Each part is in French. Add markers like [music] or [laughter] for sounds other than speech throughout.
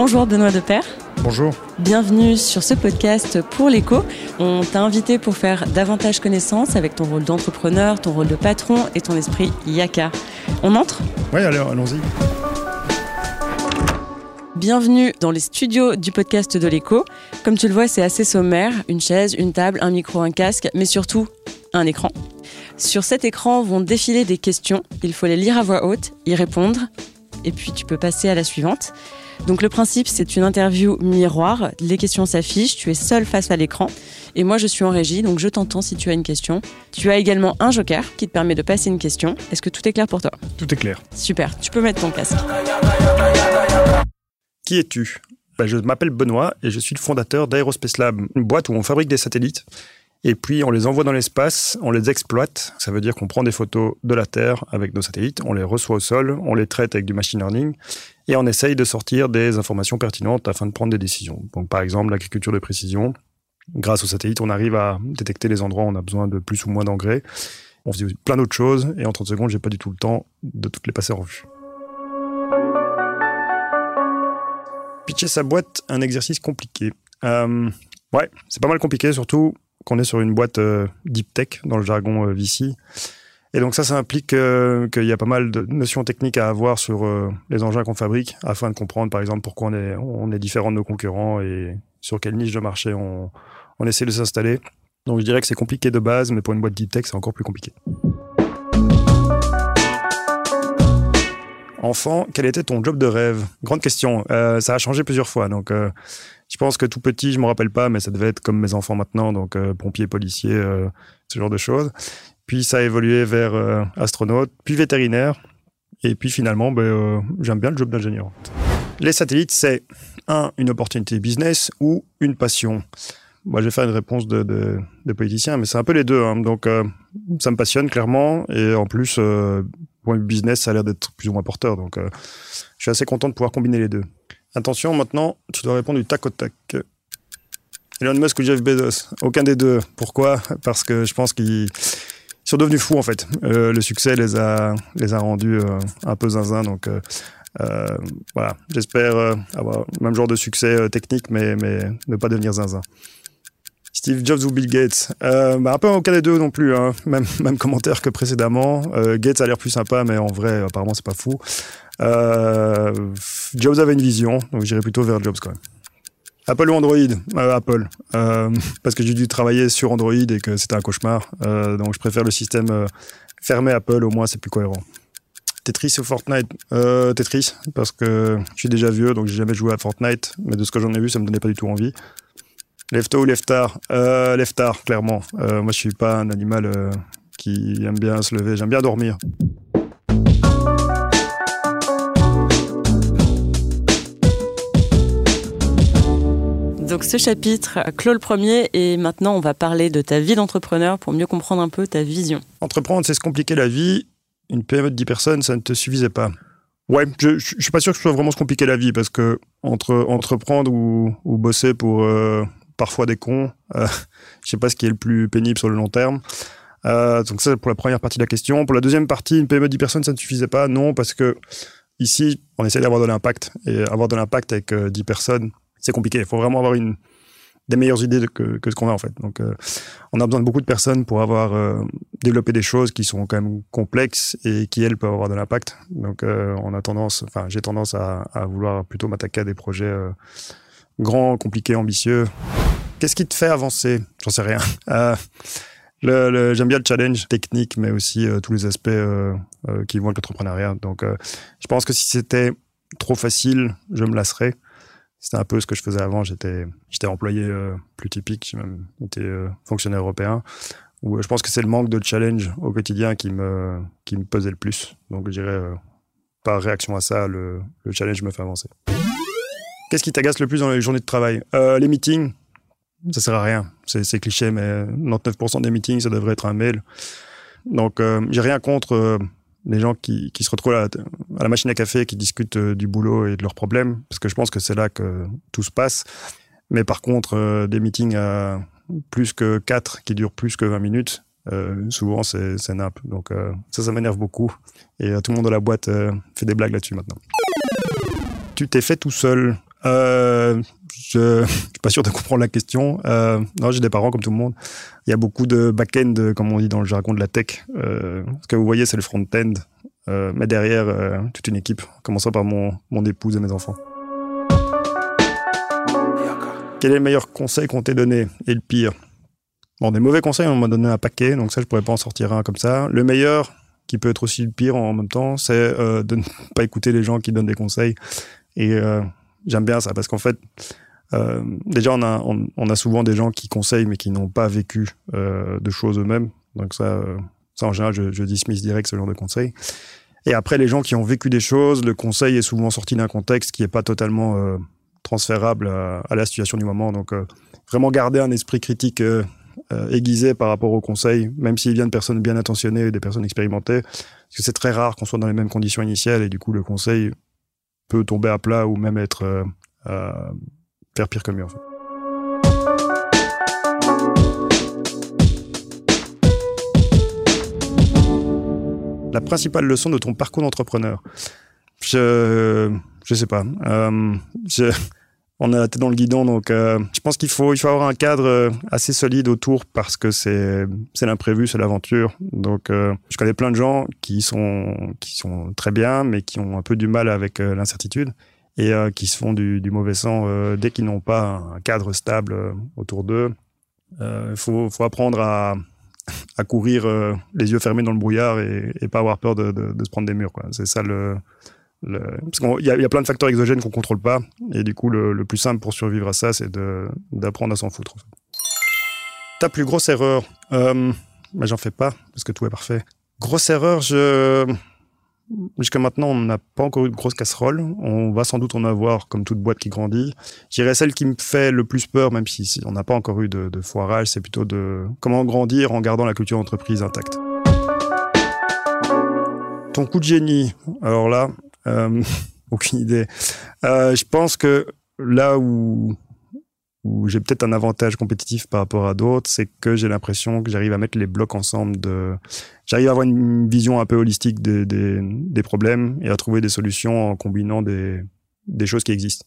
Bonjour Benoît Depère. Bonjour. Bienvenue sur ce podcast pour l'écho. On t'a invité pour faire davantage connaissance avec ton rôle d'entrepreneur, ton rôle de patron et ton esprit yaka. On entre? Oui, allez, allons-y. Bienvenue dans les studios du podcast de l'écho. Comme tu le vois, c'est assez sommaire. Une chaise, une table, un micro, un casque, mais surtout un écran. Sur cet écran vont défiler des questions. Il faut les lire à voix haute, y répondre, et puis tu peux passer à la suivante. Donc le principe, c'est une interview miroir. Les questions s'affichent, tu es seul face à l'écran. Et moi, je suis en régie, donc je t'entends si tu as une question. Tu as également un joker qui te permet de passer une question. Est-ce que tout est clair pour toi? Tout est clair. Super, tu peux mettre ton casque. Qui es-tu? Ben, Je m'appelle Benoît et je suis le fondateur d'Aerospace Lab, une boîte où on fabrique des satellites. Et puis on les envoie dans l'espace, on les exploite. Ça veut dire qu'on prend des photos de la Terre avec nos satellites, on les reçoit au sol, on les traite avec du machine learning et on essaye de sortir des informations pertinentes afin de prendre des décisions. Donc par exemple l'agriculture de précision. Grâce aux satellites, on arrive à détecter les endroits où on a besoin de plus ou moins d'engrais. On fait plein d'autres choses et en 30 secondes, j'ai pas du tout le temps de toutes les passer en revue. Pitcher sa boîte, un exercice compliqué. Euh, ouais, c'est pas mal compliqué, surtout qu'on est sur une boîte euh, deep tech dans le jargon euh, VC. Et donc ça, ça implique euh, qu'il y a pas mal de notions techniques à avoir sur les engins qu'on fabrique afin de comprendre, par exemple, pourquoi on est, on est différent de nos concurrents et sur quelle niche de marché on, on essaie de s'installer. Donc je dirais que c'est compliqué de base, mais pour une boîte deep tech, c'est encore plus compliqué. Enfant, quel était ton job de rêve? Grande question. Euh, ça a changé plusieurs fois. Donc, euh, je pense que tout petit, je me rappelle pas, mais ça devait être comme mes enfants maintenant, donc euh, pompier, policier, euh, ce genre de choses. Puis ça a évolué vers astronaute, puis vétérinaire, et puis finalement, ben, j'aime bien le job d'ingénieur. Les satellites, c'est un une opportunité business ou une passion. Moi, je vais faire une réponse de, de, politicien, mais c'est un peu les deux. Hein. Donc, ça me passionne clairement, et en plus, point business, ça a l'air d'être plus ou moins porteur. Donc, euh, je suis assez content de pouvoir combiner les deux. Attention, maintenant, tu dois répondre du tac au tac. Elon Musk ou Jeff Bezos? Aucun des deux. Pourquoi? Parce que je pense qu'ils sont devenus fous, en fait. Euh, le succès les a, les a rendus euh, un peu zinzin. Donc, voilà. J'espère avoir le même genre de succès technique, mais, mais ne pas devenir zinzin. Steve Jobs ou Bill Gates euh, bah, Un peu aucun des deux non plus. Hein. Même, [laughs] même commentaire que précédemment. Euh, Gates a l'air plus sympa, mais en vrai, apparemment, c'est pas fou. Euh, Jobs avait une vision, donc j'irais plutôt vers Jobs quand même. Apple ou Android? Apple. [laughs] Parce que j'ai dû travailler sur Android et que c'était un cauchemar. Donc je préfère le système fermé Apple, au moins c'est plus cohérent. Tetris ou Fortnite? Tetris, parce que je suis déjà vieux, donc j'ai jamais joué à Fortnite, mais de ce que j'en ai vu, ça me donnait pas du tout envie. Lefto ou Leftar? Euh, Leftar, clairement. Euh, moi, je suis pas un animal euh, qui aime bien se lever, j'aime bien dormir. Donc ce chapitre clôt le premier et maintenant on va parler de ta vie d'entrepreneur pour mieux comprendre un peu ta vision. Entreprendre, c'est se compliquer la vie. Une PME de 10 personnes, ça ne te suffisait pas. Ouais, je, je, je suis pas sûr que ce soit vraiment se compliquer la vie parce que entre entreprendre ou, ou bosser pour euh, parfois des cons, euh, [laughs] je sais pas ce qui est le plus pénible sur le long terme. Euh, donc ça, pour la première partie de la question. Pour la deuxième partie, une PME de 10 personnes, ça ne suffisait pas. Non, parce que ici, on essaie d'avoir de l'impact. Et avoir de l'impact avec euh, 10 personnes, c'est compliqué. Il faut vraiment avoir une, des meilleures idées que, que ce qu'on a en fait. Donc, euh, on a besoin de beaucoup de personnes pour avoir euh, développé des choses qui sont quand même complexes et qui elles peuvent avoir de l'impact. Donc, euh, on a tendance, enfin, j'ai tendance à vouloir plutôt m'attaquer à des projets grands, compliqués, ambitieux. Qu'est-ce qui te fait avancer? J'en sais rien. [laughs] Euh, le, J'aime bien le challenge technique, mais aussi euh, tous les aspects euh, qui vont avec l'entrepreneuriat. Donc, je pense que si c'était trop facile, je me lasserais. C'était un peu ce que je faisais avant. J'étais, employé plus typique, j'ai même fonctionnaire européen. Où je pense que c'est le manque de challenge au quotidien qui me, qui me pesait le plus. Donc, je dirais, par réaction à ça, le challenge me fait avancer. Qu'est-ce qui t'agace le plus dans les journées de travail euh, Les meetings, ça sert à rien. C'est, cliché, mais 99% des meetings, ça devrait être un mail. Donc, euh, j'ai rien contre euh, les gens qui, qui se retrouvent à la, machine à café, qui discutent euh, du boulot et de leurs problèmes, parce que je pense que c'est là que tout se passe. Mais par contre, euh, des meetings à plus que 4 qui durent plus que 20 minutes, euh, souvent c'est, nappe. Donc euh, ça, ça m'énerve beaucoup. Et euh, tout le monde de la boîte euh, fait des blagues là-dessus maintenant. Tu t'es fait tout seul. Euh, Je ne suis pas sûr de comprendre la question. Euh, non, j'ai des parents comme tout le monde. Il y a beaucoup de back-end, comme on dit dans le jargon de la tech. Euh, ce que vous voyez, c'est le front-end. Euh, mais derrière, euh, toute une équipe, commençant par mon, mon épouse et mes enfants. Quel est le meilleur conseil qu'on t'ait donné? Et le pire? Bon, des mauvais conseils, on m'a donné un paquet, donc ça, je pourrais pas en sortir un comme ça. Le meilleur, qui peut être aussi le pire en même temps, c'est euh, de [laughs] ne pas écouter les gens qui donnent des conseils. Et euh, j'aime bien ça parce qu'en fait, euh, déjà, on a, on, a souvent des gens qui conseillent mais qui n'ont pas vécu euh, de choses eux-mêmes. Donc ça, euh, ça en général, je, je dismiss direct ce genre de conseils. Et après, les gens qui ont vécu des choses, le conseil est souvent sorti d'un contexte qui n'est pas totalement transférable à, la situation du moment. Donc vraiment garder un esprit critique aiguisé par rapport au conseil, même s'il vient de personnes bien intentionnées des personnes expérimentées, parce que c'est très rare qu'on soit dans les mêmes conditions initiales et du coup le conseil peut tomber à plat ou même être euh, euh, faire pire que mieux en fait. La principale leçon de ton parcours d'entrepreneur, je je sais pas. Euh, on a la tête dans le guidon. Donc, euh, je pense qu'il faut, il faut avoir un cadre euh, assez solide autour parce que c'est, c'est l'imprévu, c'est l'aventure. Donc, euh, je connais plein de gens qui sont, qui sont très bien, mais qui ont un peu du mal avec euh, l'incertitude et euh, qui se font du, du mauvais sang dès qu'ils n'ont pas un cadre stable autour d'eux. Il faut, faut apprendre à, à courir les yeux fermés dans le brouillard et, et pas avoir peur de, de, de se prendre des murs. Quoi. C'est ça le, le, parce qu'il y, a plein de facteurs exogènes qu'on contrôle pas, et du coup, le, plus simple pour survivre à ça, c'est d'apprendre à s'en foutre. Ta plus grosse erreur, euh, bah, j'en fais pas parce que tout est parfait. Grosse erreur, jusqu'à maintenant, on n'a pas encore eu de grosse casserole. On va sans doute en avoir, comme toute boîte qui grandit. J'irais celle qui me fait le plus peur, même si, on n'a pas encore eu de, de foirage, c'est plutôt de comment grandir en gardant la culture d'entreprise intacte. Ton coup de génie, alors là, [laughs] aucune idée. Euh, je pense que là où, où j'ai peut-être un avantage compétitif par rapport à d'autres, c'est que j'ai l'impression que j'arrive à mettre les blocs ensemble. De... J'arrive à avoir une vision un peu holistique des, des, des, problèmes et à trouver des solutions en combinant des, des choses qui existent.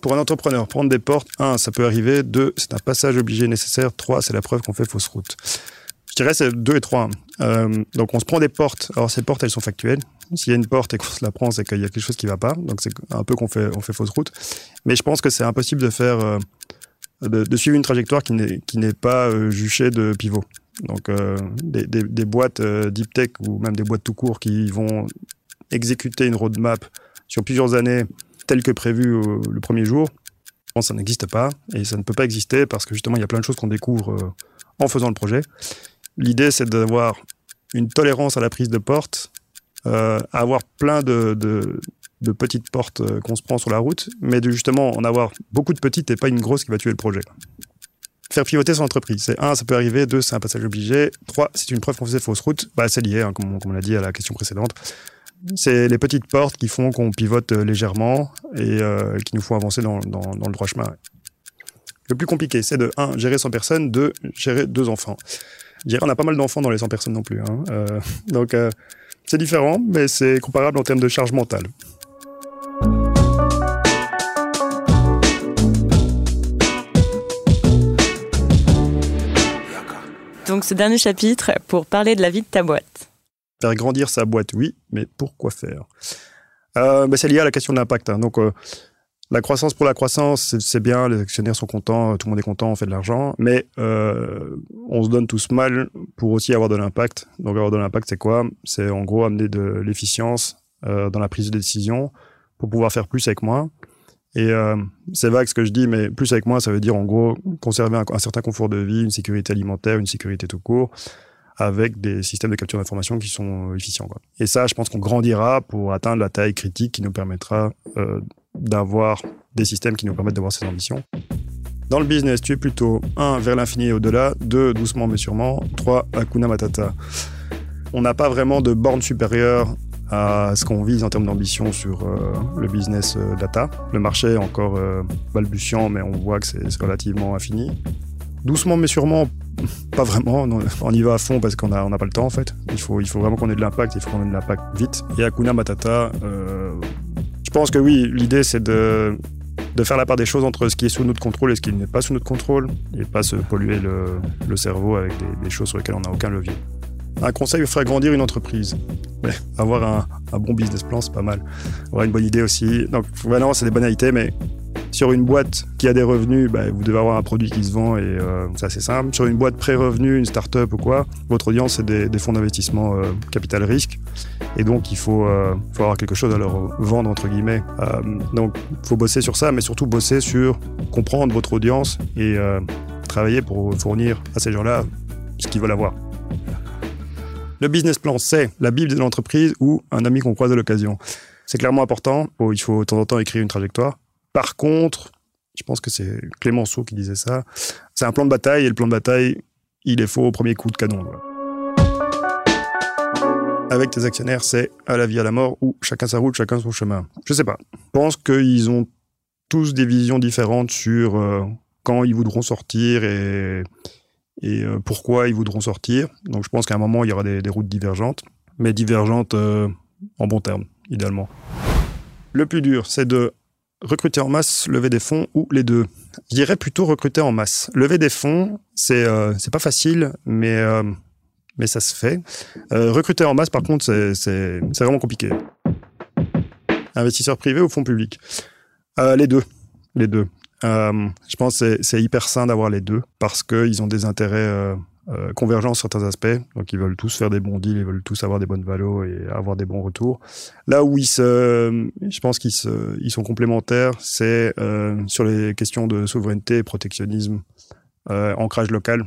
Pour un entrepreneur, prendre des portes, un, ça peut arriver. Deux, c'est un passage obligé nécessaire. Trois, c'est la preuve qu'on fait fausse route. Je dirais deux et trois. Euh, donc on se prend des portes. Alors ces portes, elles sont factuelles. S'il y a une porte et qu'on se la prend, c'est qu'il y a quelque chose qui va pas. Donc c'est un peu qu'on fait, on fait fausse route. Mais je pense que c'est impossible de faire, euh, de, suivre une trajectoire qui n'est, pas euh, juchée de pivot. Donc des, des, boîtes deep tech ou même des boîtes tout court qui vont exécuter une roadmap sur plusieurs années telle que prévu le premier jour, ça n'existe pas et ça ne peut pas exister parce que justement il y a plein de choses qu'on découvre en faisant le projet. L'idée c'est d'avoir une tolérance à la prise de porte euh, avoir plein de, petites portes euh, qu'on se prend sur la route, mais justement en avoir beaucoup de petites et pas une grosse qui va tuer le projet. Faire pivoter son entreprise, c'est un, ça peut arriver, deux, c'est un passage obligé, trois, c'est une preuve qu'on faisait fausse route, bah, c'est lié, hein, comme, on l'a dit à la question précédente. C'est les petites portes qui font qu'on pivote euh, légèrement et qui nous font avancer dans, le droit chemin. Le plus compliqué, c'est de un, gérer 100 personnes, deux, gérer deux enfants. Je dirais, on a pas mal d'enfants dans les 100 personnes non plus. Hein. Euh, donc, euh, c'est différent, mais c'est comparable en termes de charge mentale. Donc ce dernier chapitre pour parler de la vie de ta boîte. Faire grandir sa boîte, oui, mais pourquoi faire? Euh, bah, C'est lié à la question de l'impact. Hein. Donc la croissance pour la croissance, c'est bien, les actionnaires sont contents, tout le monde est content, on fait de l'argent, mais euh, on se donne tous mal pour aussi avoir de l'impact. Donc avoir de l'impact, c'est quoi? C'est en gros amener de l'efficience euh, dans la prise de décision pour pouvoir faire plus avec moins. Et euh, c'est vague ce que je dis, mais plus avec moi, ça veut dire en gros conserver un, certain confort de vie, une sécurité alimentaire, une sécurité tout court, avec des systèmes de capture d'information qui sont efficients. Quoi. Et ça, je pense qu'on grandira pour atteindre la taille critique qui nous permettra euh, d'avoir des systèmes qui nous permettent d'avoir ces ambitions. Dans le business, tu es plutôt 1 vers l'infini et au-delà, 2 doucement mais sûrement, 3 Hakuna Matata. On n'a pas vraiment de borne supérieure à ce qu'on vise en termes d'ambition sur euh, le business euh, data. Le marché est encore euh, balbutiant, mais on voit que c'est relativement infini. Doucement mais sûrement, pas vraiment. On y va à fond parce qu'on n'a on pas le temps en fait. Il faut, il faut vraiment qu'on ait de l'impact, il faut qu'on ait de l'impact vite. Et Hakuna Matata, euh, je pense que oui, l'idée c'est de de faire la part des choses entre ce qui est sous notre contrôle et ce qui n'est pas sous notre contrôle, et pas se polluer le, cerveau avec des, choses sur lesquelles on n'a aucun levier. Un conseil ferait grandir une entreprise. avoir un, un, bon business plan, c'est pas mal. Avoir une bonne idée aussi. Donc, voilà, c'est des banalités, mais sur une boîte qui a des revenus, bah, vous devez avoir un produit qui se vend et euh, c'est assez simple. Sur une boîte pré-revenu, une start-up ou quoi, votre audience, c'est des, fonds d'investissement euh, capital risque. Et donc, il faut, euh, faut, avoir quelque chose à leur vendre, entre guillemets. donc, il faut bosser sur ça, mais surtout bosser sur comprendre votre audience et travailler pour fournir à ces gens-là ce qu'ils veulent avoir. Le business plan, c'est la Bible de l'entreprise ou un ami qu'on croise à l'occasion. C'est clairement important. il faut de temps en temps écrire une trajectoire. Par contre, je pense que c'est Clémenceau qui disait ça, c'est un plan de bataille et le plan de bataille, il est faux au premier coup de canon. Avec tes actionnaires, c'est à la vie, à la mort, ou chacun sa route, chacun son chemin. Je sais pas. Je pense qu'ils ont tous des visions différentes sur euh, quand ils voudront sortir et, euh, pourquoi ils voudront sortir. Donc je pense qu'à un moment, il y aura des, routes divergentes, mais divergentes euh, en bon terme, idéalement. Le plus dur, c'est de recruter en masse, lever des fonds ou les deux? Je dirais plutôt recruter en masse. Lever des fonds, c'est euh, c'est pas facile, mais euh, mais ça se fait. Euh, recruter en masse, par contre, c'est vraiment compliqué. Investisseurs privés ou fonds publics? Les deux. Les deux. je pense que c'est hyper sain d'avoir les deux parce qu'ils ont des intérêts euh, convergents sur certains aspects. Donc, ils veulent tous faire des bons deals, ils veulent tous avoir des bonnes valos et avoir des bons retours. Là où ils se, je pense qu'ils se, ils sont complémentaires, c'est euh, sur les questions de souveraineté, protectionnisme, euh, ancrage local.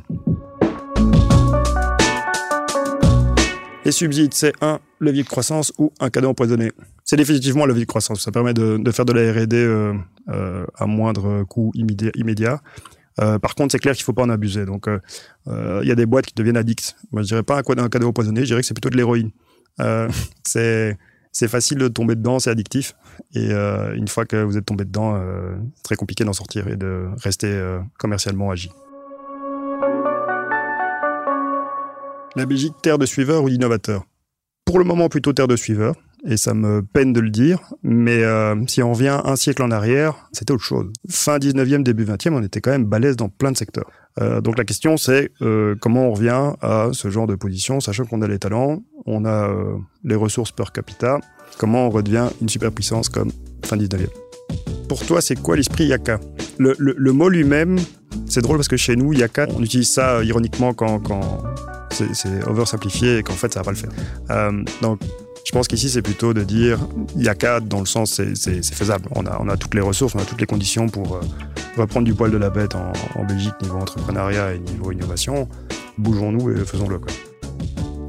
Les subsides, c'est un levier de croissance ou un cadeau empoisonné. C'est définitivement un levier de croissance. Ça permet de, faire de la R&D euh, euh, à moindre coût immédiat. Euh, par contre, c'est clair qu'il faut pas en abuser. Donc, euh, euh, il y a des boîtes qui deviennent addicts. Moi, je dirais pas un cadeau empoisonné, je dirais que c'est plutôt de l'héroïne. [laughs] c'est c'est facile de tomber dedans, c'est addictif. Et une fois que vous êtes tombé dedans, c'est très compliqué d'en sortir et de rester commercialement agi. La Belgique, terre de suiveurs ou d'innovateurs? Pour le moment, plutôt terre de suiveurs et ça me peine de le dire, mais euh, si on revient un siècle en arrière, c'était autre chose. Fin 19e, début 20e, on était quand même balèze dans plein de secteurs. Euh, donc la question c'est euh, comment on revient à ce genre de position, sachant qu'on a les talents, on a les ressources per capita, comment on redevient une superpuissance comme fin 19e. Pour toi, c'est quoi l'esprit Yaka? Le, le, le, mot lui-même, c'est drôle parce que chez nous, Yaka, on utilise ça ironiquement quand, quand c'est oversimplifié et qu'en fait, ça va pas le faire. donc je pense qu'ici, c'est plutôt de dire il dans le sens, c'est faisable. On a, toutes les ressources, on a toutes les conditions pour euh, reprendre du poil de la bête en, Belgique, niveau entrepreneuriat et niveau innovation. Bougeons-nous et faisons-le.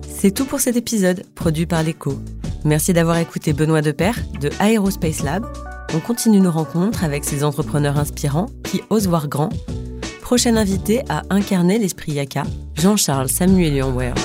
C'est tout pour cet épisode, produit par l'ECHO. Merci d'avoir écouté Benoît Depère de Aerospace Lab. On continue nos rencontres avec ces entrepreneurs inspirants qui osent voir grand. Prochain invité à incarner l'esprit Yaka, Jean-Charles Samuel Lionware.